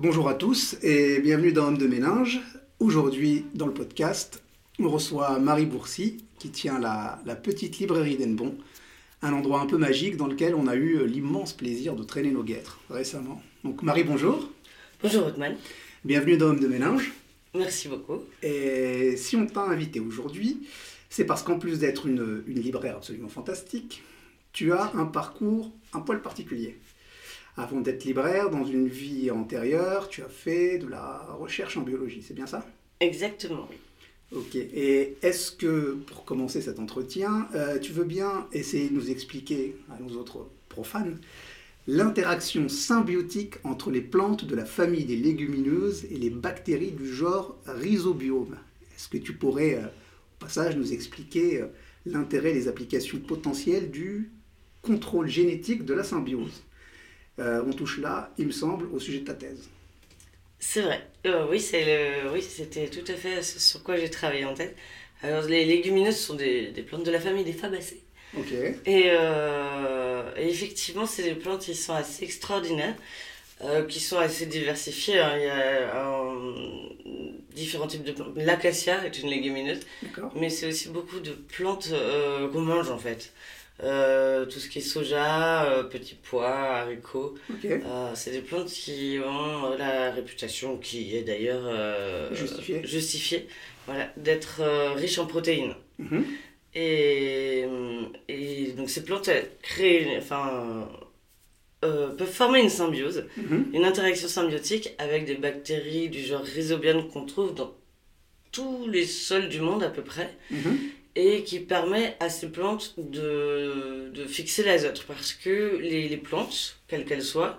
Bonjour à tous et bienvenue dans Homme de Ménage. Aujourd'hui, dans le podcast, on reçoit Marie Boursy qui tient la, la petite librairie d'Enbon, un endroit un peu magique dans lequel on a eu l'immense plaisir de traîner nos guêtres récemment. Donc Marie, bonjour. Bonjour Othman. Bienvenue dans Homme de Ménage. Merci beaucoup. Et si on t'a invité aujourd'hui, c'est parce qu'en plus d'être une, une libraire absolument fantastique, tu as un parcours un poil particulier. Avant d'être libraire, dans une vie antérieure, tu as fait de la recherche en biologie, c'est bien ça? Exactement, oui. Ok, et est-ce que, pour commencer cet entretien, euh, tu veux bien essayer de nous expliquer, à nos autres profanes, l'interaction symbiotique entre les plantes de la famille des légumineuses et les bactéries du genre rhizobiome? Est-ce que tu pourrais, euh, au passage, nous expliquer euh, l'intérêt et les applications potentielles du contrôle génétique de la symbiose? Euh, On touche là, il me semble, au sujet de ta thèse. C'est vrai. Euh, oui, c'est le... oui, c'était tout à fait ce sur quoi j'ai travaillé en tête. Alors, les légumineuses sont des, des plantes de la famille des fabacées. Ok, Et, euh, et effectivement, c'est des plantes qui sont assez extraordinaires, qui sont assez diversifiées. hein. Il y a différents types de plantes. L'acacia est une légumineuse, mais c'est aussi beaucoup de plantes qu'on mange en fait. Euh, tout ce qui est soja, euh, petits pois, haricots. Euh, c'est des plantes qui ont la réputation, qui est d'ailleurs Justifiée. voilà, d'être riche en protéines. Mhm. Et, et donc ces plantes créent, enfin, peuvent former une symbiose, Mhm. une interaction symbiotique avec des bactéries du genre rhizobium qu'on trouve dans tous les sols du monde à peu près Mhm. Et qui permet à ces plantes de, de fixer l'azote. Parce que les, les plantes, quelles qu'elles soient,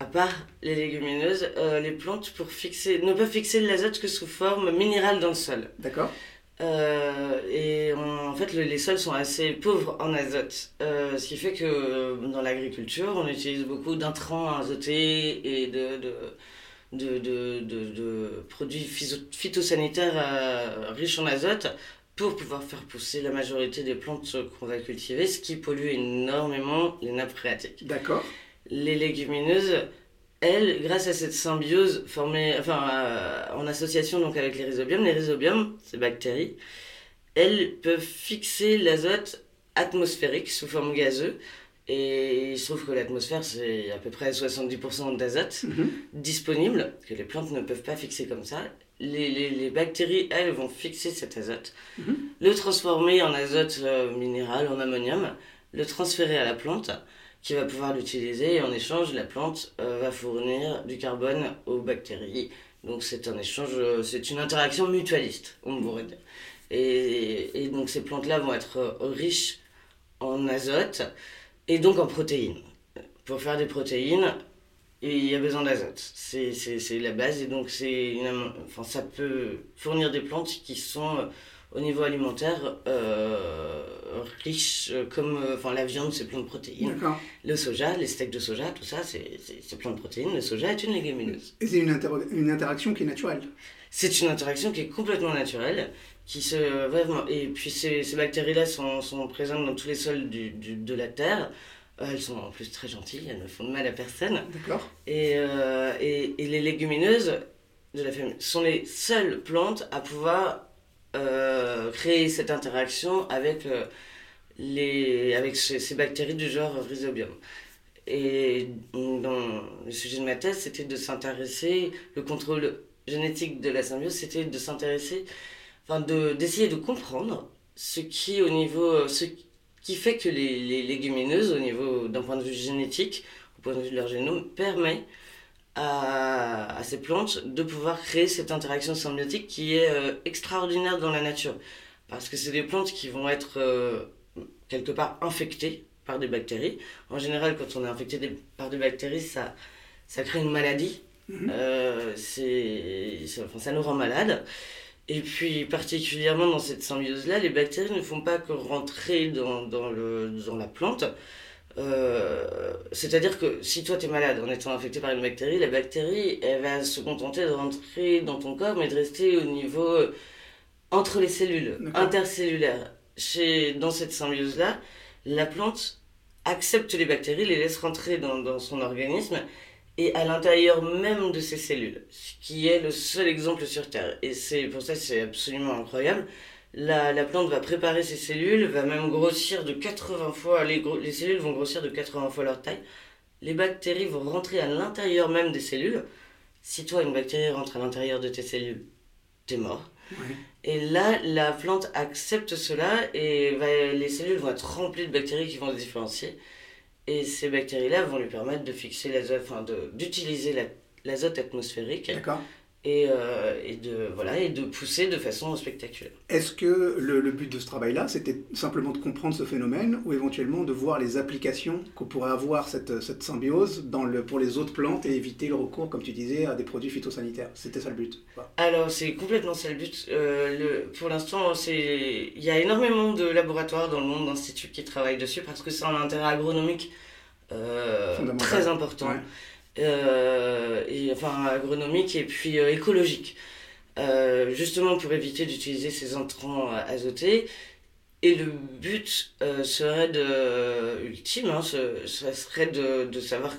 à part les légumineuses, euh, les plantes pour fixer, ne peuvent fixer l'azote que sous forme minérale dans le sol. D'accord. Euh, et on- en fait, le- les sols sont assez pauvres en azote. Euh, ce qui fait que dans l'agriculture, on utilise beaucoup d'intrants azotés et de, de, de, de, de- de produits phytosanitaires euh, riches en azote pour pouvoir faire pousser la majorité des plantes qu'on va cultiver, ce qui pollue énormément les nappes phréatiques D'accord. les légumineuses, elles, grâce à cette symbiose formée, enfin, euh, en association donc avec les rhizobiums, les rhizobiums, ces bactéries, elles peuvent fixer l'azote atmosphérique sous forme gazeuse. Et il se trouve que l'atmosphère, c'est à peu près 70% d'azote Mhm. disponible, que les plantes ne peuvent pas fixer comme ça. Les, les, les bactéries, elles, vont fixer cet azote, Mhm. le transformer en azote euh, minéral, en ammonium, le transférer à la plante, qui va pouvoir l'utiliser, et en échange, la plante euh, va fournir du carbone aux bactéries. Donc c'est un échange, euh, c'est une interaction mutualiste, on pourrait dire. Et, et donc ces plantes-là vont être riches en azote et donc en protéines. Pour faire des protéines, il y a besoin d'azote. C'est, c'est, c'est la base et donc c'est une enfin, ça peut fournir des plantes qui sont euh, au niveau alimentaire euh, riches euh, comme euh, enfin, la viande, c'est plein de protéines. Le soja, les steaks de soja, tout ça, c'est, c'est, c'est plein de protéines. Le soja est une légumineuse. Et c'est une, inter- une interaction qui est naturelle. C'est une interaction qui est complètement naturelle, qui se vraiment et puis ces, ces bactéries-là sont, sont présentes dans tous les sols du, du- de la terre. Euh, Elles sont en plus très gentilles, elles ne font de mal à personne. D'accord. Et, euh, et, et les légumineuses de la famille sont les seules plantes à pouvoir euh, créer cette interaction avec, euh, les, avec ces, ces bactéries du genre rhizobium. Et dans le sujet de ma thèse, c'était de s'intéresser, le contrôle génétique de la symbiose, c'était de s'intéresser, enfin de, d'essayer de comprendre ce qui, au niveau, ce qui fait que les, les légumineuses, au niveau d'un point de vue génétique, au point de vue de leur génome, permet à, à ces plantes de pouvoir créer cette interaction symbiotique qui est euh, extraordinaire dans la nature. Parce que c'est des plantes qui vont être euh, quelque part infectées par des bactéries. En général, quand on est infecté des- par des bactéries, ça, ça crée une maladie. Mhm. Euh, c'est, c'est- enfin, ça nous rend malade. Et puis, particulièrement dans cette symbiose-là, les bactéries ne font pas que rentrer dans, dans, le, dans la plante. Euh, c'est-à-dire que si toi tu es malade en étant infecté par une bactérie, la bactérie elle va se contenter de rentrer dans ton corps mais de rester au niveau euh, entre les cellules, D'accord. intercellulaires. Chez, dans cette symbiose-là, la plante accepte les bactéries, les laisse rentrer dans, dans son organisme et à l'intérieur même de ces cellules, ce qui est le seul exemple sur Terre. Et c'est pour ça c'est absolument incroyable. La, la, plante va préparer ses cellules, va même grossir de 80 fois, les, les cellules vont grossir de 80 fois leur taille. Les bactéries vont rentrer à l'intérieur même des cellules. Si toi, une bactérie rentre à l'intérieur de tes cellules, t'es mort. Et là, la plante accepte cela et les cellules vont être remplies de bactéries qui vont se différencier. Et ces bactéries-là vont lui permettre de fixer l'azote, enfin d'utiliser l'azote atmosphérique. Et, euh, et, de, voilà, et de pousser de façon spectaculaire. Est-ce que le, le, but de ce travail-là, c'était simplement de comprendre ce phénomène ou éventuellement de voir les applications qu'on pourrait avoir cette, cette symbiose dans le, pour les autres plantes et éviter le recours, comme tu disais, à des produits phytosanitaires? C'était ça le but? Alors, c'est complètement ça le but. Euh, le, pour l'instant, il y a énormément de laboratoires dans le monde, d'instituts qui travaillent dessus parce que c'est un intérêt agronomique euh, très important. Et, enfin agronomique et puis euh, écologique. Euh, justement pour éviter d'utiliser ces entrants azotés. Et le but serait de, ultime, hein, ce, serait de, de savoir,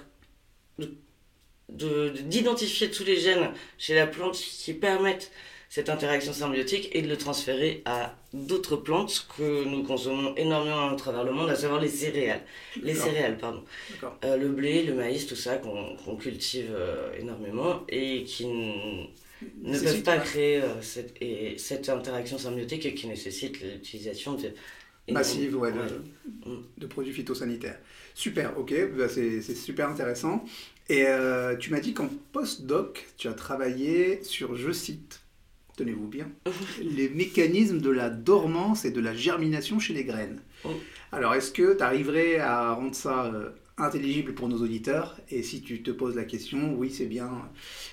d'identifier tous les gènes chez la plante qui permettent cette interaction symbiotique et de le transférer à d'autres plantes que nous consommons énormément à travers le monde, à savoir les céréales. Les céréales, pardon. Euh, le blé, le maïs, tout ça qu'on cultive euh, énormément et qui ne peuvent pas créer euh, cette, et, cette interaction symbiotique et qui nécessite l'utilisation massive ouais, de, de, produits phytosanitaires. Super, ok, bah, c'est super intéressant. Et tu m'as dit qu'en post-doc, tu as travaillé sur, je cite, tenez-vous bien, les mécanismes de la dormance et de la germination chez les graines. Oh. Alors, est-ce que tu arriverais à rendre ça euh, intelligible pour nos auditeurs? Et si tu te poses la question, oui, c'est bien,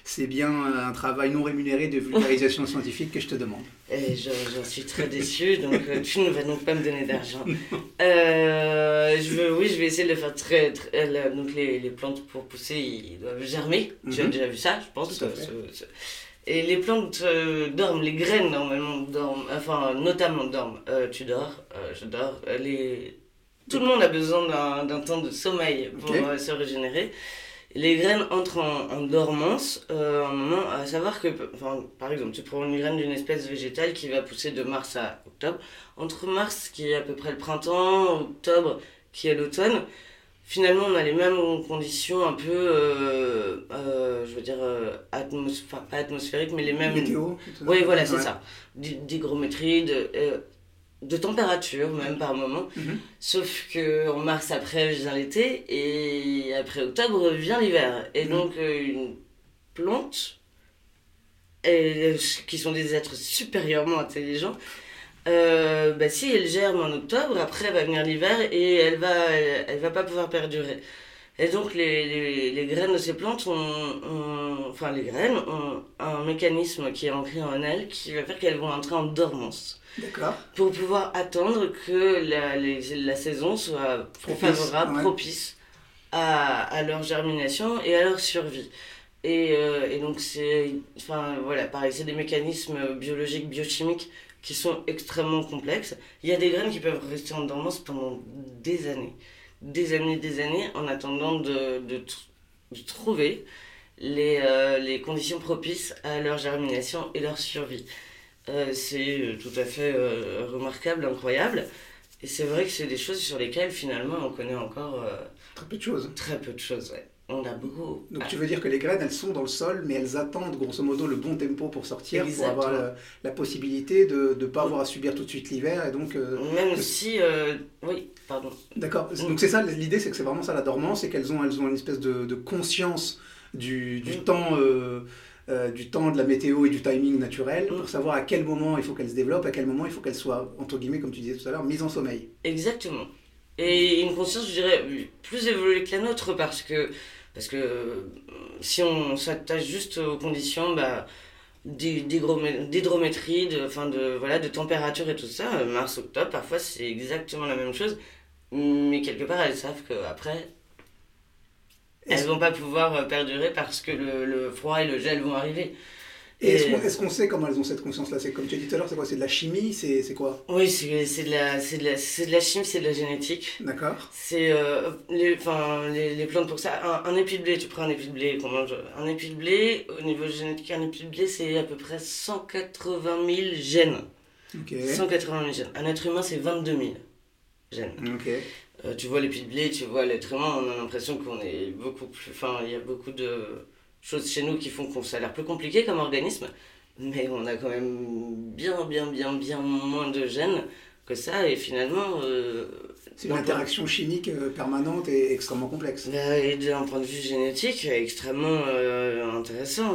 c'est bien un travail non rémunéré de vulgarisation scientifique que je te demande. Et j'en suis très déçu, donc euh, tu ne vas donc pas me donner d'argent. Euh, je veux, oui, je vais essayer de le faire très. très donc, les, les, plantes pour pousser, ils doivent germer. Tu as mhm. déjà vu ça, je pense. Tout à fait. Et les plantes euh, dorment, les graines normalement dorment, enfin notamment dorment. Euh, tu dors, euh, je dors. Les... Tout le monde a besoin d'un temps de sommeil pour se régénérer. Les graines entrent en, dormance un moment, à savoir que, enfin, par exemple, tu prends une graine d'une espèce végétale qui va pousser de mars à octobre. Entre mars, qui est à peu près le printemps, octobre, qui est l'automne, finalement on a les mêmes conditions un peu euh, euh, je veux dire euh, pas atmosphériques mais les mêmes météo oui voilà c'est ça. D'hygrométrie de, de température même par moment. Mhm. sauf que en mars après vient l'été et après octobre vient l'hiver. Et mhm. donc une plante et, qui sont des êtres supérieurement intelligents euh, bah, si elle germe en octobre, après va venir l'hiver et elle va, elle, va pas pouvoir perdurer. Et donc les, les, les graines de ces plantes ont, enfin les graines ont un mécanisme qui est ancré en elles qui va faire qu'elles vont entrer en dormance. D'accord. Pour pouvoir attendre que la, la saison soit favorable, propice à, à, leur germination et à leur survie. Et, euh, et donc c'est, enfin voilà, pareil, c'est des mécanismes biologiques, biochimiques qui sont extrêmement complexes. Il y a des graines qui peuvent rester en dormance pendant des années, des années, des années, en attendant de, de, de trouver les, euh, les, conditions propices à leur germination et leur survie. Euh, c'est tout à fait euh, remarquable, incroyable. Et c'est vrai que c'est des choses sur lesquelles finalement on connaît encore... très peu de choses. Très peu de choses, ouais. On a beaucoup. Donc tu veux dire que les graines, elles sont dans le sol, mais elles attendent grosso modo le bon tempo pour sortir, pour avoir la, possibilité de ne pas avoir à subir tout de suite l'hiver. Et donc, euh, Même si... Euh, oui, pardon. D'accord. Mm. Donc c'est ça, l'idée, c'est que c'est vraiment ça la dormance, et qu'elles ont, elles ont une espèce de, de conscience du, du mm. temps... Euh, du temps, de la météo et du timing naturel mm. pour savoir à quel moment il faut qu'elles se développent, à quel moment il faut qu'elles soient, entre guillemets, comme tu disais tout à l'heure, mises en sommeil. Exactement. Et une conscience, je dirais, plus évoluée que la nôtre parce que, parce que si on s'attache juste aux conditions bah, d'hydrométrie, de, enfin de, voilà, de température et tout ça, mars-octobre, parfois c'est exactement la même chose. Mais quelque part, elles savent qu'après, elles vont pas pouvoir perdurer parce que le, le, froid et le gel vont arriver. Et, est-ce qu'on sait comment elles ont cette conscience-là? C'est comme tu as dit tout à l'heure, c'est quoi? C'est de la chimie? C'est quoi? Oui, c'est de, la, de, la, de la chimie, c'est de la génétique. D'accord. C'est euh, les, les, les, plantes pour ça. Un, épi de blé, tu prends un épi de blé, qu'on mange. Un épi de blé, au niveau génétique, un épi de blé, c'est à peu près 180 000 gènes. Ok. 180 000 gènes. Un être humain, c'est 22 000 gènes. Ok. Euh, tu vois l'épi de blé, tu vois l'être humain, on a l'impression qu'on est beaucoup plus. Enfin, il y a beaucoup de choses chez nous qui font qu'on ça a l'air plus compliqué comme organisme, mais on a quand même bien, bien, bien, bien moins de gènes que ça, et finalement. Euh, c'est une interaction chimique euh, permanente et extrêmement complexe. Bah, et d'un point de vue génétique, extrêmement euh, intéressant.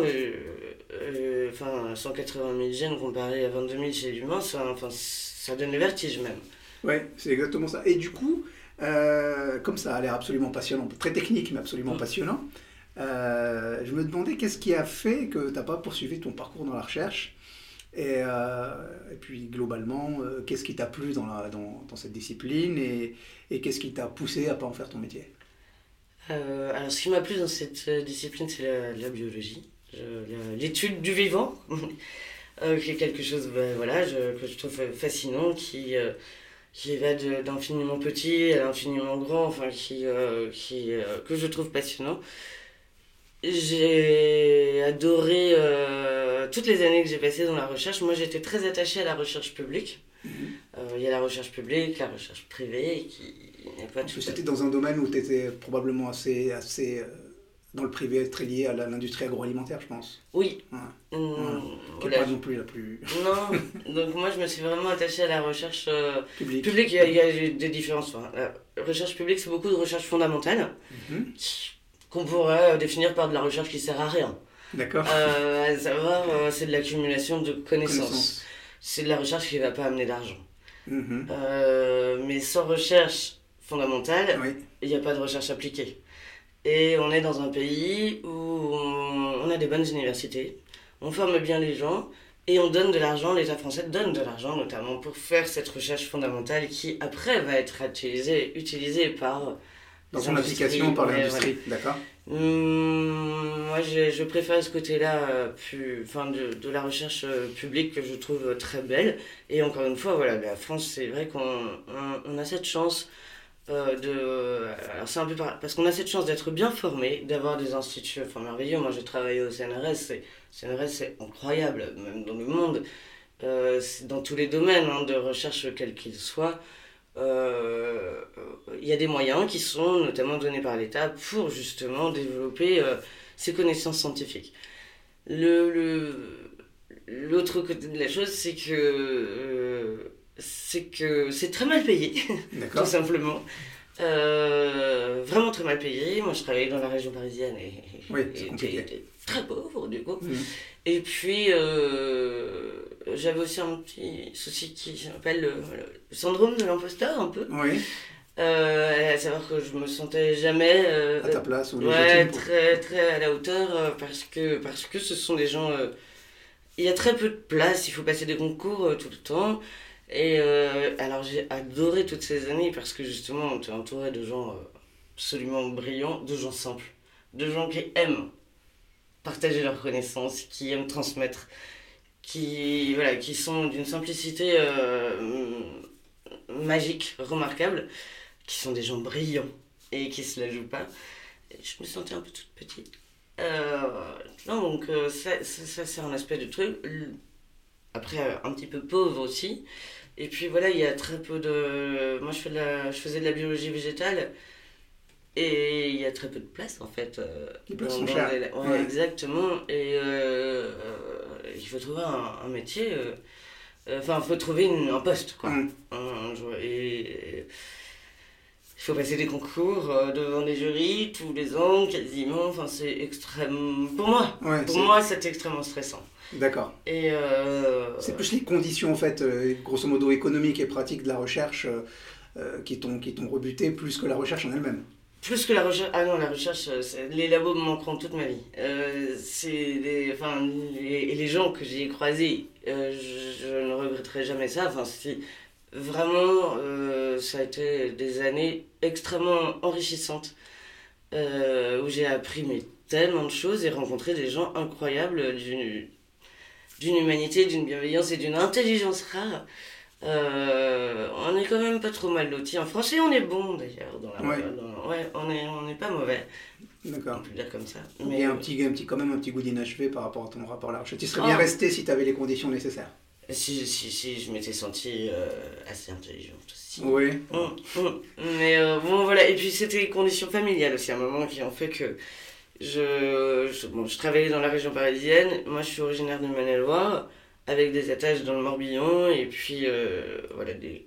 Enfin, 180 000 gènes comparé à 22 000 chez l'humain, ça, enfin, ça donne le vertige même. Ouais, c'est exactement ça. Et du coup, comme ça a l'air absolument passionnant, très technique mais absolument mm. passionnant, euh, je me demandais qu'est-ce qui a fait que tu n'as pas poursuivi ton parcours dans la recherche. Et, euh, puis globalement, euh, qu'est-ce qui t'a plu dans, cette discipline et, qu'est-ce qui t'a poussé à pas en faire ton métier? Alors ce qui m'a plu dans cette discipline, c'est la, biologie, l'étude du vivant, qui est quelque chose ben, voilà, que je trouve fascinant, qui qui va d'infiniment petit à l'infiniment grand, enfin qui, qui que je trouve passionnant. J'ai adoré euh, toutes les années que j'ai passées dans la recherche. Moi, j'étais très attachée à la recherche publique. Mhm. Euh, il y a la recherche publique, la recherche privée, qui n'est pas tout. C'était dans un domaine où tu étais probablement assez, assez euh, dans le privé, très lié à l'industrie agroalimentaire, je pense. Oui. Ouais. Mmh, pas non plus la plus. Non, donc moi je me suis vraiment attachée à la recherche publique. publique. Il, y a, il y a des différences. la recherche publique, c'est beaucoup de recherche fondamentale. Mmh qu'on pourrait définir par de la recherche qui sert à rien. D'accord. Euh, à savoir, euh, c'est de l'accumulation de connaissances. C'est de la recherche qui ne va pas amener d'argent. Mm-hmm. Euh, mais sans recherche fondamentale, il n'y a pas de recherche appliquée. Et on est dans un pays où on, a des bonnes universités, on forme bien les gens et on donne de l'argent, l'État français donne de l'argent notamment pour faire cette recherche fondamentale qui après va être utilisée, utilisée par dans son application par l'industrie, d'accord hum, Moi, je, je, préfère ce côté-là euh, enfin, de, de, la recherche euh, publique que je trouve très belle. Et encore une fois, voilà, la France, c'est vrai qu'on on, a cette chance euh, de. Alors, c'est un peu parce qu'on a cette chance d'être bien formé, d'avoir des instituts enfin, merveilleux. Moi, j'ai travaillé au CNRS, et CNRS, c'est incroyable, même dans le monde, dans tous les domaines hein, de recherche, quels qu'ils soient il euh, y a des moyens qui sont notamment donnés par l'État pour justement développer euh, ces connaissances scientifiques. Le, l'autre côté de la chose, c'est que euh, c'est que c'est très mal payé, tout simplement. vraiment très mal payé. Moi, je travaillais dans la région parisienne et, j'étais très pauvre du coup. Mmh. Et puis, j'avais aussi un petit souci qui s'appelle le, syndrome de l'imposteur, un peu. Oui. Euh, à savoir que je me sentais jamais euh, à ta place ou ouais, très très à la hauteur euh, parce que parce que ce sont des gens il y a très peu de place il faut passer des concours tout le temps et alors j'ai adoré toutes ces années parce que justement on était entouré de gens absolument brillants de gens simples de gens qui aiment partager leurs connaissances qui aiment transmettre qui, voilà, qui sont d'une simplicité euh, magique, remarquable, qui sont des gens brillants et qui se la jouent pas. je me sentais un peu toute petite. Euh, non, donc euh, ça, ça, c'est un aspect du truc. Après, un petit peu pauvre aussi. Et puis voilà, il y a très peu de... Moi, je, fais de la... je faisais de la biologie végétale. Et il y a très peu de place en fait. Euh, ouais, Exactement. Et euh, euh, il faut trouver un, métier. Enfin, il faut trouver un poste quoi. Mm. et, il faut passer des concours devant les jurys tous les ans, quasiment. Enfin, c'est extrêmement. Pour moi, pour moi, c'est extrêmement stressant. D'accord. Et c'est plus les conditions en fait, grosso modo économiques et pratiques de la recherche t'ont qui t'ont rebuté plus que la recherche en elle-même. Plus que la recherche, ah non, la recherche, euh, les labos me manqueront toute ma vie. Euh, les, enfin, les, les gens que j'ai croisés, euh, je, ne regretterai jamais ça. Enfin, vraiment, ça a été des années extrêmement enrichissantes où j'ai appris tellement de choses et rencontré des gens incroyables du, d'une humanité, d'une bienveillance et d'une intelligence rare. Euh, on est quand même pas trop mal lotis. En français, on est bon d'ailleurs. Dans la, Ouais. dans- ouais, on est, on n'est pas mauvais. On D'accord. peut le dire comme ça. Il y a un petit, un petit, quand même un petit goût d'inachevé par rapport à ton rapport à la recherche. Tu serais Ah. bien resté si tu avais les conditions nécessaires. si, si, si, je m'étais sentie euh, assez intelligente aussi. Oui. Hum, hum. Mais euh, bon, voilà. Et puis, c'était les conditions familiales aussi, à un moment qui ont fait que je, je, bon, je travaillais dans la région parisienne. Moi, je suis originaire de Maine-et-Loire, avec des attaches dans le Morbihan. Et puis, euh, voilà, des,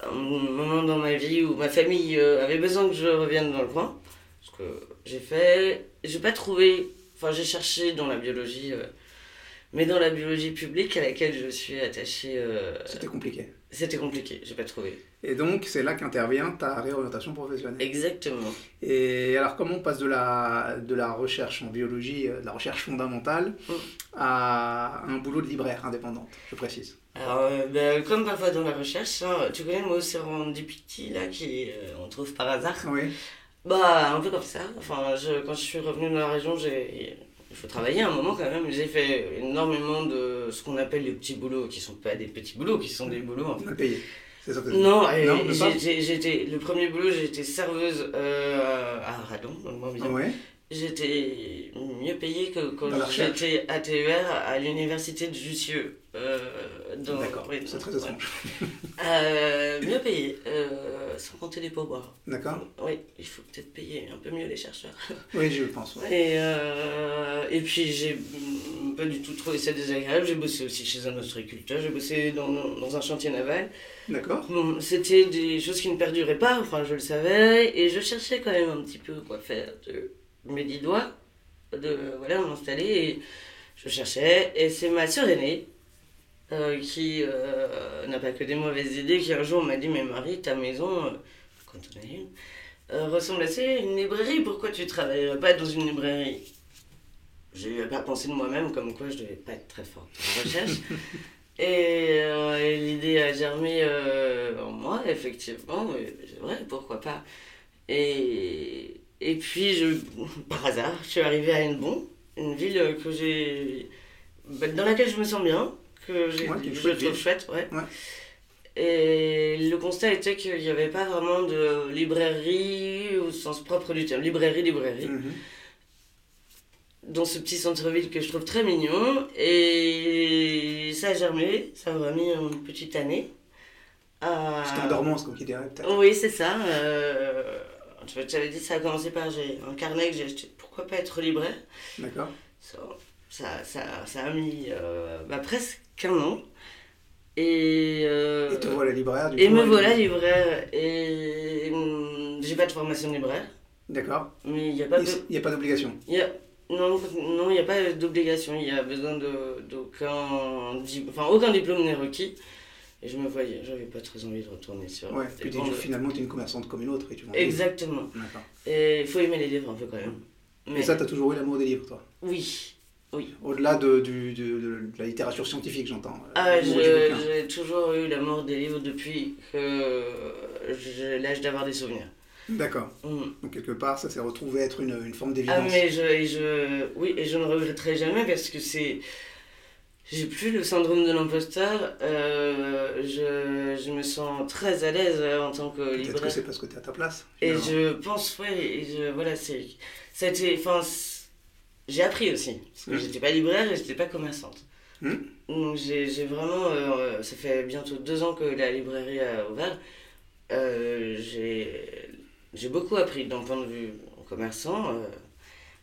un moment dans ma vie où ma famille euh, avait besoin que je revienne dans le coin. Ce que j'ai fait. J'ai pas trouvé. Enfin, j'ai cherché dans la biologie. euh, mais dans la biologie publique à laquelle je suis attachée, euh, C'était compliqué. c'était compliqué, j'ai pas trouvé. Et donc, c'est là qu'intervient ta réorientation professionnelle. Exactement. Et alors, comment on passe de la, de la recherche en biologie, de la recherche fondamentale, Mm. à un boulot de libraire indépendante, je précise Alors, euh, ben, comme parfois dans la recherche, hein, tu connais le mot serendipity, là, qui euh, on trouve par hasard? Oui. Bah, un peu comme ça. Enfin, je, quand je suis revenue dans la région, j'ai. Il faut travailler un moment quand même. J'ai fait énormément de ce qu'on appelle les petits boulots, qui sont pas des petits boulots, qui sont des boulots en fait. Payé. Non, et Non, j'étais le premier boulot, j'étais serveuse euh, à Radon, dans le Morbihan. Ouais. J'étais mieux payée que quand j'étais ATER à l'université de Jussieu. Euh, D'accord. oui, C'est très ouais. étrange. Euh, mieux payée, euh, sans compter les pourboires. D'accord Oui, il faut peut-être payer un peu mieux les chercheurs. Oui, je pense. ouais. Et, euh, et puis j'ai pas du tout trouvé ça désagréable. J'ai bossé aussi chez un ostréiculteur, j'ai bossé dans, dans un chantier naval. D'accord Bon, c'était des choses qui ne perduraient pas, enfin je le savais, et je cherchais quand même un petit peu quoi faire de mes dix doigts, de voilà, m'installer, et je cherchais, et c'est ma sœur aînée euh, qui euh, n'a pas que des mauvaises idées, qui un jour m'a dit Mais Marie, ta maison, euh, quand on a une, euh, ressemble assez à une librairie, pourquoi tu travaillerais pas dans une librairie? J'ai eu à penser de moi-même comme quoi je devais pas être très forte en recherche. Et, et l'idée a germé en moi, effectivement. C'est vrai, pourquoi pas? Et, et puis, je, par hasard, je suis arrivée à Hennebon, une ville que j'ai, bah, dans laquelle je me sens bien, que j'ai, Ouais, je chouette trouve chouette. Ouais. Ouais. Et le constat était qu'il n'y avait pas vraiment de librairie au sens propre du terme. Librairie, librairie Mhm. dans ce petit centre-ville que je trouve très mignon. Et ça a germé, ça m'a mis une petite année. à- C'était en dormance, comme qui dirait peut-être. Oui, c'est ça. Euh, tu avais dit, ça a commencé par j'ai un carnet que j'ai acheté. Pourquoi pas être libraire? D'accord ça, ça, ça, ça a mis euh, bah, presque un an. Et, euh, Et te voilà libraire du et coup, me voilà libraire. Et hum, j'ai pas de formation de libraire, D'accord. mais il n'y a pas. Il n'y a pas d'obligation? Y a- Non, non, il n'y a pas d'obligation. Il y a besoin d'aucun enfin, aucun diplôme n'est requis. Et je me voyais, j'avais pas très envie de retourner sur. Ouais. Puis de- finalement, tu es une commerçante comme une autre. Et tu Exactement. Et il faut aimer les livres un peu quand même. Mais Et ça, tu as toujours eu l'amour des livres, toi? Oui. Au-delà de, de- de la littérature scientifique, j'entends. Ah, je- bouquin. j'ai toujours eu l'amour des livres depuis que j'ai l'âge d'avoir des souvenirs. D'accord. Mm. Donc, quelque part, ça s'est retrouvé être une, une forme Ah d'évidence. mais je, et je, oui, et je ne regretterai jamais parce que c'est... J'ai plus le syndrome de l'imposteur. euh, je, je me sens très à l'aise euh, en tant que Peut-être que libraire. c'est parce que tu es à ta place. Et je pense, ouais, et je, voilà, c'est... Enfin, j'ai appris aussi. Parce que Mm. j'étais pas libraire et j'étais pas commerçante. Mm. Donc j'ai vraiment... euh, ça fait bientôt deux ans que la librairie a ouvert. Euh, j'ai beaucoup appris d'un point de vue commerçant, euh,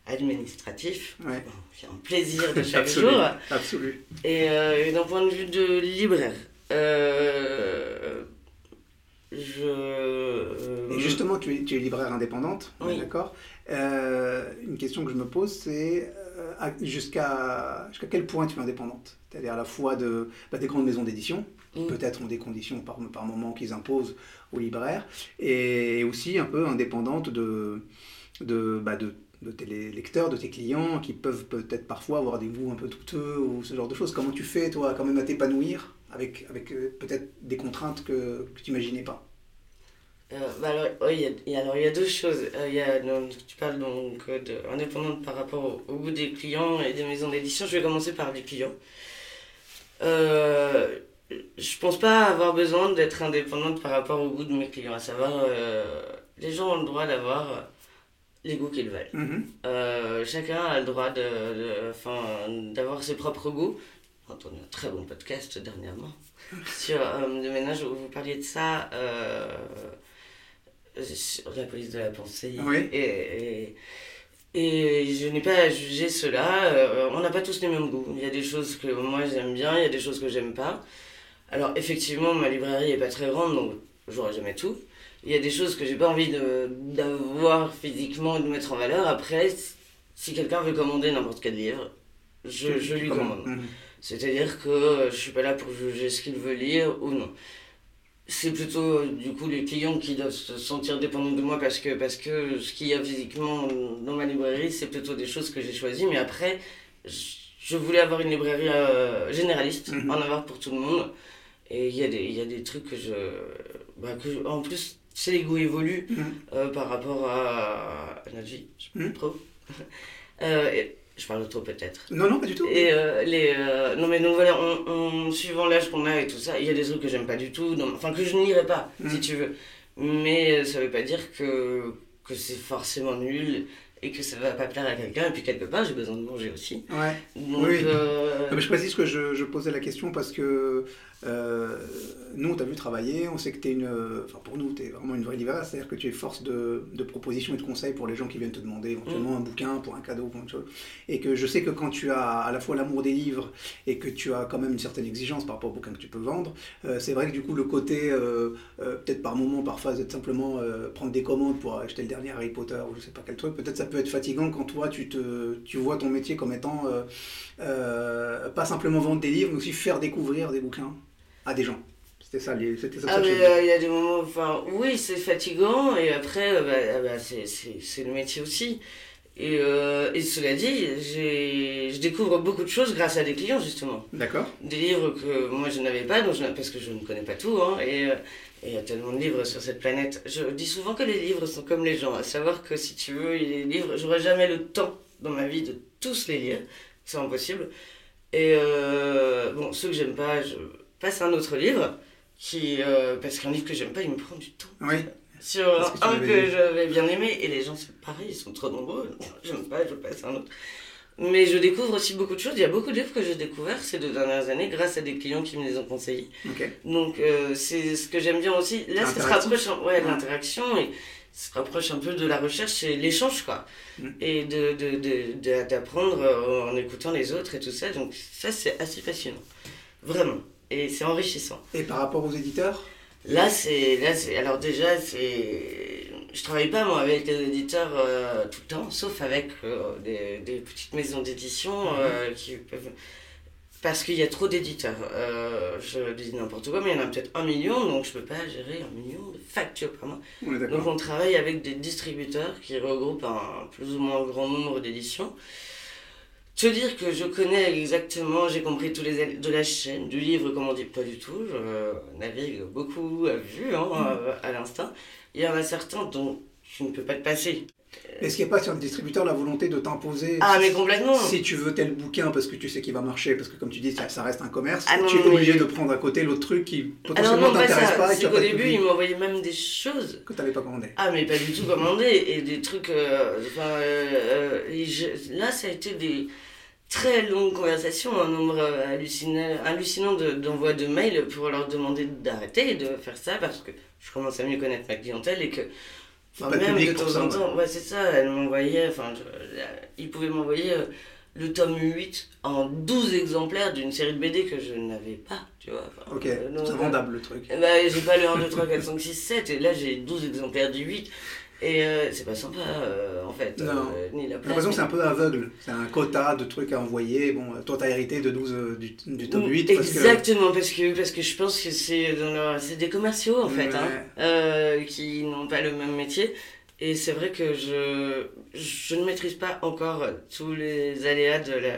administratif. Ouais. C'est un plaisir de chaque jour. Absolu. Et, euh, et d'un point de vue de libraire, euh, je. euh, Et justement, tu es, tu es libraire indépendante, Oui. d'accord Euh, Une question que je me pose, c'est jusqu'à quel point tu es indépendante? C'est-à-dire à la fois de, bah, des grandes maisons d'édition, qui Mm. peut-être ont des conditions par, par moment qu'ils imposent aux libraires, et aussi un peu indépendante de, de, bah, de, de tes lecteurs, de tes clients, qui peuvent peut-être parfois avoir des goûts un peu douteux ou ce genre de choses. Comment tu fais, toi, quand même à t'épanouir avec, avec euh, peut-être des contraintes que, tu n'imaginais pas? Euh, bah alors, oui, alors, il y a deux choses. Euh, y a, tu parles donc euh, de indépendante par rapport au, goût des clients et des maisons d'édition. Je vais commencer par les clients. euh, je pense pas avoir besoin d'être indépendante par rapport au goût de mes clients. À savoir, les gens ont le droit d'avoir les goûts qu'ils veulent. Mhm. Euh, chacun a le droit de, d'avoir ses propres goûts. J'ai entendu un très bon podcast dernièrement sur euh, le ménage où vous parliez de ça, euh, sur la police de la pensée. Oui. Et, et, et je n'ai pas à juger cela. euh, on n'a pas tous les mêmes goûts. Il y a des choses que moi j'aime bien, il y a des choses que j'aime pas. Alors effectivement, ma librairie est pas très grande, donc j'aurai jamais tout. Il y a des choses que j'ai pas envie d'avoir physiquement et de mettre en valeur. Après, si quelqu'un veut commander n'importe quel livre, je, je lui commande. Mhm. C'est-à-dire que euh, je suis pas là pour juger ce qu'il veut lire ou non. C'est plutôt euh, du coup les clients qui doivent se sentir dépendants de moi parce que, parce que ce qu'il y a physiquement dans ma librairie, c'est plutôt des choses que j'ai choisies. Mais après, je voulais avoir une librairie euh, généraliste, Mhm. en avoir pour tout le monde. Et il y, a des- y a des trucs que je. Bah, que je- en plus, c'est les goûts évoluent Mhm. euh, par rapport à, à notre vie. Mhm. Trop. Euh, et- je parle trop peut-être. Non, non, pas du tout. Et euh, les. non, mais donc voilà, on, on- suivant l'âge qu'on a et tout ça, il y a des trucs que j'aime pas du tout, enfin que je n'irai pas, Mm. si tu veux. Mais ça veut pas dire que, que c'est forcément nul et que ça va pas plaire à quelqu'un. Et puis quelque part, j'ai besoin de manger aussi. Ouais. Donc, Oui. euh, Non, mais je précise que je, je posais la question parce que euh, nous, on t'a vu travailler, on sait que tu es une. Enfin, pour nous, tu es vraiment une vraie libraire, c'est-à-dire que tu es force de, de proposition et de conseil pour les gens qui viennent te demander éventuellement un bouquin pour un cadeau, pour une chose. Et que je sais que quand tu as à la fois l'amour des livres et que tu as quand même une certaine exigence par rapport au bouquin que tu peux vendre, euh, c'est vrai que du coup, le côté, euh, peut-être par moment, parfois, d'être simplement euh, prendre des commandes pour acheter le dernier Harry Potter ou je sais pas quel truc, peut-être ça peut être fatigant quand toi, tu, te, tu vois ton métier comme étant. pas simplement vendre des livres, mais aussi faire découvrir des bouquins à des gens. C'était ça, c'était ça, Ah, mais euh, il y a des moments, enfin, oui, c'est fatigant, et après, euh, bah, ah bah, c'est- le métier aussi. Et, euh, et cela dit, je découvre beaucoup de choses grâce à des clients, justement. D'accord. Des livres que moi je n'avais pas, donc je parce que je ne connais pas tout, hein, et il y a tellement de livres sur cette planète. Je dis souvent que les livres sont comme les gens, à savoir que si tu veux, les livres, j'aurai jamais le temps dans ma vie de tous les lire, c'est impossible. Et euh, bon, ceux que j'aime pas, je passe à un autre livre, qui, euh, parce qu'un livre que j'aime pas, il me prend du temps. Oui. Sur que un que j'avais bien aimé, et les gens, c'est pareil, ils sont trop nombreux. J'aime pas, je passe à un autre. Mais je découvre aussi beaucoup de choses. Il y a beaucoup de livres que j'ai découverts ces deux dernières années grâce à des clients qui me les ont conseillés. Donc euh, c'est ce que j'aime bien aussi. Là, ça se rapproche ouais, de l'interaction et ça se rapproche un peu de la recherche et l'échange, quoi. Mm. Et de, de, de, de- d'apprendre euh, en écoutant les autres et tout ça. Donc ça, c'est assez fascinant. Vraiment. Et c'est enrichissant. Et par rapport aux éditeurs? Là, c'est. Alors, déjà, c'est. Je travaille pas, moi, avec des éditeurs euh, tout le temps, sauf avec euh, des, des petites maisons d'édition euh, qui peuvent. Parce qu'il y a trop d'éditeurs. Je dis n'importe quoi, mais il y en a peut-être un million, donc je peux pas gérer un million de factures par mois. On Donc, on travaille avec des distributeurs qui regroupent un plus ou moins grand nombre d'éditions. Te dire que je connais exactement, j'ai compris tous les él- de la chaîne, du livre, comme on dit, pas du tout. Je navigue beaucoup à vue, hein, euh, à l'instant. Il y en a certains dont tu ne peux pas te passer. Est-ce qu'il n'y a pas sur le distributeur la volonté de t'imposer Ah, mais complètement Si tu veux tel bouquin parce que tu sais qu'il va marcher, parce que comme tu dis, ça, ça reste un commerce, Ah non, tu es mais- obligé de prendre à côté l'autre truc qui Alors potentiellement pas t'intéresse pas et qui C'est qu'au pas début, ils m'envoyaient même des choses que tu n'avais pas commandé. Ah, mais pas du tout commandé. Et des trucs. euh, enfin, euh, euh, et je- là, ça a été des très longues conversations, un nombre euh, hallucinant, hallucinant de- d'envois de, mails pour leur demander d'arrêter de faire ça parce que je commence à mieux connaître ma clientèle et que. Enfin, pas même de temps ça, en temps, ouais, c'est ça, elle m'envoyait, enfin, ils pouvaient m'envoyer euh, le tome 8 en 12 exemplaires d'une série de BD que je n'avais pas, tu vois. enfin, Ok, euh, c'est vendable le truc. ben, j'ai pas le 1, 2, 3, 4, 5, 6, 7, et là j'ai 12 exemplaires du 8. Et euh, c'est pas sympa, euh, en fait. Non. euh, ni la J'ai place. l'impression que c'est un peu aveugle. C'est un quota de trucs à envoyer. Bon, toi, t'as hérité de 12 euh, du, du tome 8 parce que. Exactement, parce que, parce que je pense que c'est leur- c'est des commerciaux, en fait, Ouais. hein, qui n'ont pas le même métier. Et c'est vrai que je, je ne maîtrise pas encore tous les aléas de la.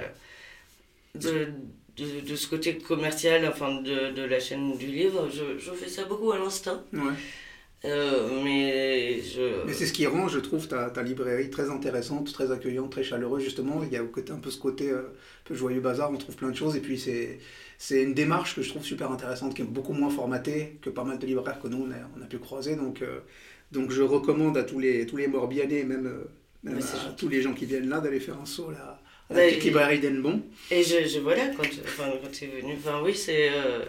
De, de, de ce côté commercial, enfin de, de la chaîne du livre, je, je fais ça beaucoup à l'instinct. Ouais. Euh, mais je, Mais c'est ce qui rend, je trouve, ta, ta, librairie très intéressante, très accueillante, très chaleureuse, justement. Il y a un peu ce côté un peu joyeux bazar, on trouve plein de choses. Et puis, c'est, c'est une démarche que je trouve super intéressante, qui est beaucoup moins formatée que pas mal de libraires que nous, on a, on a pu croiser. Donc, donc, je recommande à tous les, tous les Morbihanais, même, même à, tous les gens qui viennent là, d'aller faire un saut là la petite librairie d'Enbon. Et je, je voilà, quand, enfin, quand tu es venu, enfin oui, c'est euh,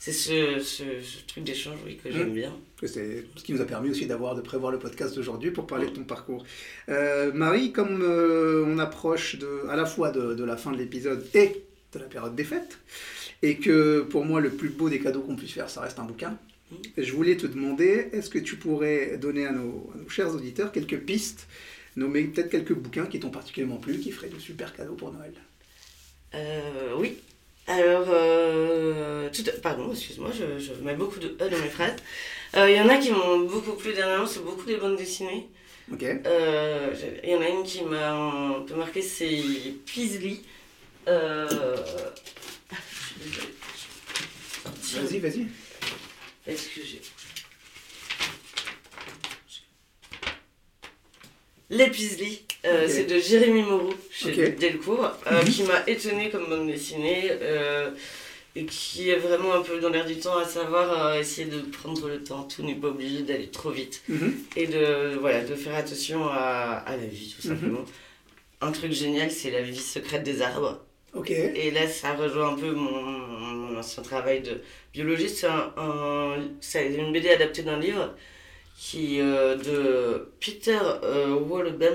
c'est ce, ce, truc d'échange oui, que j'aime mmh. bien. C'est ce qui nous a permis aussi d'avoir de prévoir le podcast d'aujourd'hui pour parler de ton parcours. Euh, Marie, comme euh, on approche de, à la fois de, de la fin de l'épisode et de la période des fêtes, et que pour moi le plus beau des cadeaux qu'on puisse faire, ça reste un bouquin, mmh. je voulais te demander, est-ce que tu pourrais donner à nos, à nos chers auditeurs quelques pistes nommer peut-être quelques bouquins qui t'ont particulièrement plu, qui feraient de super cadeaux pour Noël? Euh, oui. Alors, euh, tout, pardon, excuse-moi, je, je, mets beaucoup de E dans mes phrases. Euh, il y en a qui m'ont beaucoup plu dernièrement, c'est beaucoup des bandes dessinées. Ok. Euh, il y en a une qui m'a un peu marqué, c'est Peasley. Vas-y, vas-y. Est-ce que j'ai. Les euh, c'est de Jérémy Moreau chez Delcourt, euh, mhm. qui m'a étonné comme bande dessinée euh, et qui est vraiment un peu dans l'air du temps, à savoir essayer de prendre le temps. Tout n'est pas obligé d'aller trop vite mhm. et de, voilà, de faire attention à, à la vie, tout mhm. simplement. Un truc génial, c'est la vie secrète des arbres. Et là, ça rejoint un peu mon, mon ancien travail de biologiste. C'est un, une BD adaptée d'un livre qui euh, de Peter euh,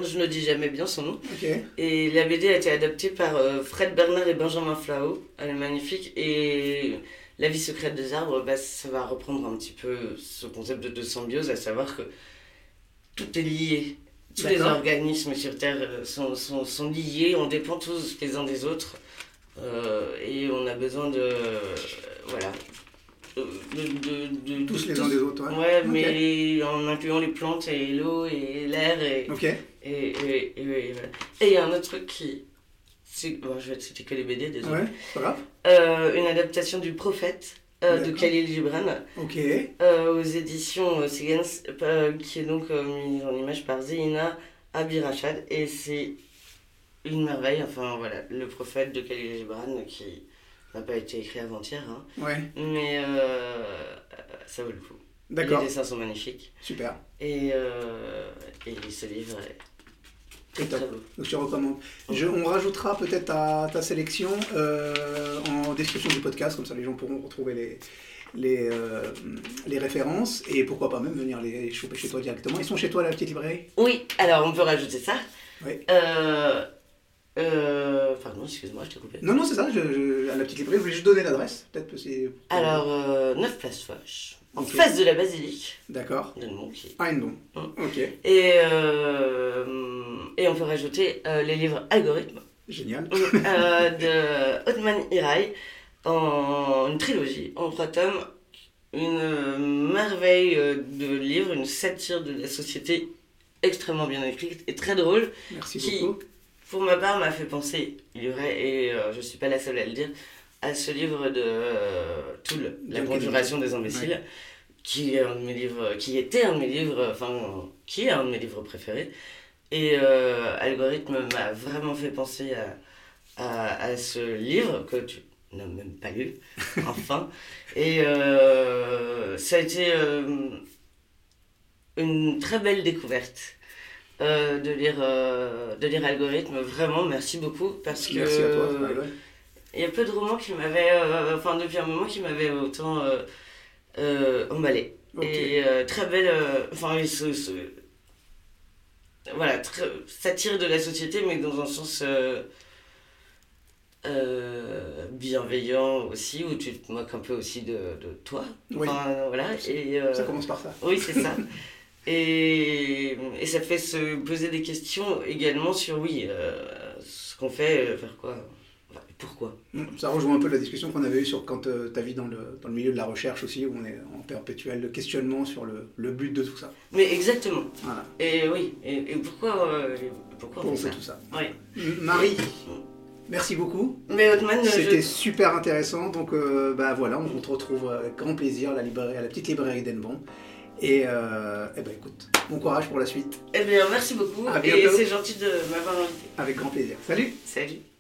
je ne dis jamais bien son nom. Et la BD a été adaptée par euh, Fred Bernard et Benjamin Flao. Elle est magnifique. Et La vie secrète des arbres, bah, ça va reprendre un petit peu ce concept de, symbiose, à savoir que tout est lié. Tous les organismes sur Terre euh, sont, sont, sont, liés, on dépend tous les uns des autres. et on a besoin de. voilà de, tous les uns des autres, ouais. mais en incluant les plantes et l'eau et l'air. Et, et, et, et, il y a un autre truc qui. Bon, je vais te citer que les BD, désolé. Ouais, voilà. Euh, une adaptation du Prophète. Euh, de Khalil Gibran euh, aux éditions Sigans qui est donc mise en image par Zéina Abirachad et c'est une merveille enfin voilà le prophète de Khalil Gibran qui n'a pas été écrit avant-hier. Hein. Ouais. Mais euh, ça vaut le coup. D'accord. Les dessins sont magnifiques. Super. Et, euh, et ce livre est très, très beau. Donc je recommande. Je, on rajoutera peut-être ta, ta sélection euh, en description du podcast, comme ça les gens pourront retrouver les, les, euh, les références et pourquoi pas même venir les choper chez toi directement. Ils sont chez toi à la petite librairie? Oui, alors on peut rajouter ça. Oui. Euh, euh, pardon, excuse-moi, je t'ai coupé. Non, non, c'est ça, je, à la petite librairie, je voulais juste donner l'adresse. Peut-être que c'est. Alors, euh, 9 Place Foch, en face de la basilique. D'accord. Edmond. Ah, Edmond. Hum. Ok. Et, euh, et on peut rajouter euh, les livres Algorithmes. Génial. Euh, de Otman Hirai, en une trilogie, en trois tomes. Une merveille de livre, une satire de la société extrêmement bien écrite et très drôle. Merci qui, beaucoup pour ma part, m'a fait penser, il y aurait, et euh, je ne suis pas la seule à le dire, à ce livre de euh, Toul, La conjuration des imbéciles, qui, est un de mes livres, qui était un de mes livres, enfin, qui est un de mes livres préférés. Et euh, Algorithme m'a vraiment fait penser à, à, ce livre que tu n'as même pas lu, enfin. Et ça a été une très belle découverte. Euh, de, lire, euh, de lire Algorithme. Vraiment, merci beaucoup. Parce que, merci à toi. Il y a peu de romans qui m'avaient, euh, enfin depuis un moment, qui m'avaient autant emballé. Et très belle, enfin, voilà, très, satire de la société, mais dans un sens bienveillant aussi, où tu te moques un peu aussi de, de toi. voilà, et, ça commence par ça. Oui, c'est ça. Et, et, ça fait se poser des questions également sur, oui, euh, ce qu'on fait, euh, faire quoi pourquoi Ça rejoint un peu la discussion qu'on avait eue sur quand euh, tu as vu dans le, dans le milieu de la recherche aussi, où on est en perpétuel questionnement sur le, le but de tout ça. Mais exactement. Voilà. Et oui, et, et pourquoi, pourquoi on, fait, tout ça. Marie, merci beaucoup. Mais C'était super intéressant, donc bah voilà, on te retrouve avec grand plaisir à la, librairie, à la petite librairie d'Enbon. Et euh, eh ben écoute, bon courage pour la suite. Eh bien, merci beaucoup. À et bientôt. c'est gentil de m'avoir invité. Avec grand plaisir. Salut Salut.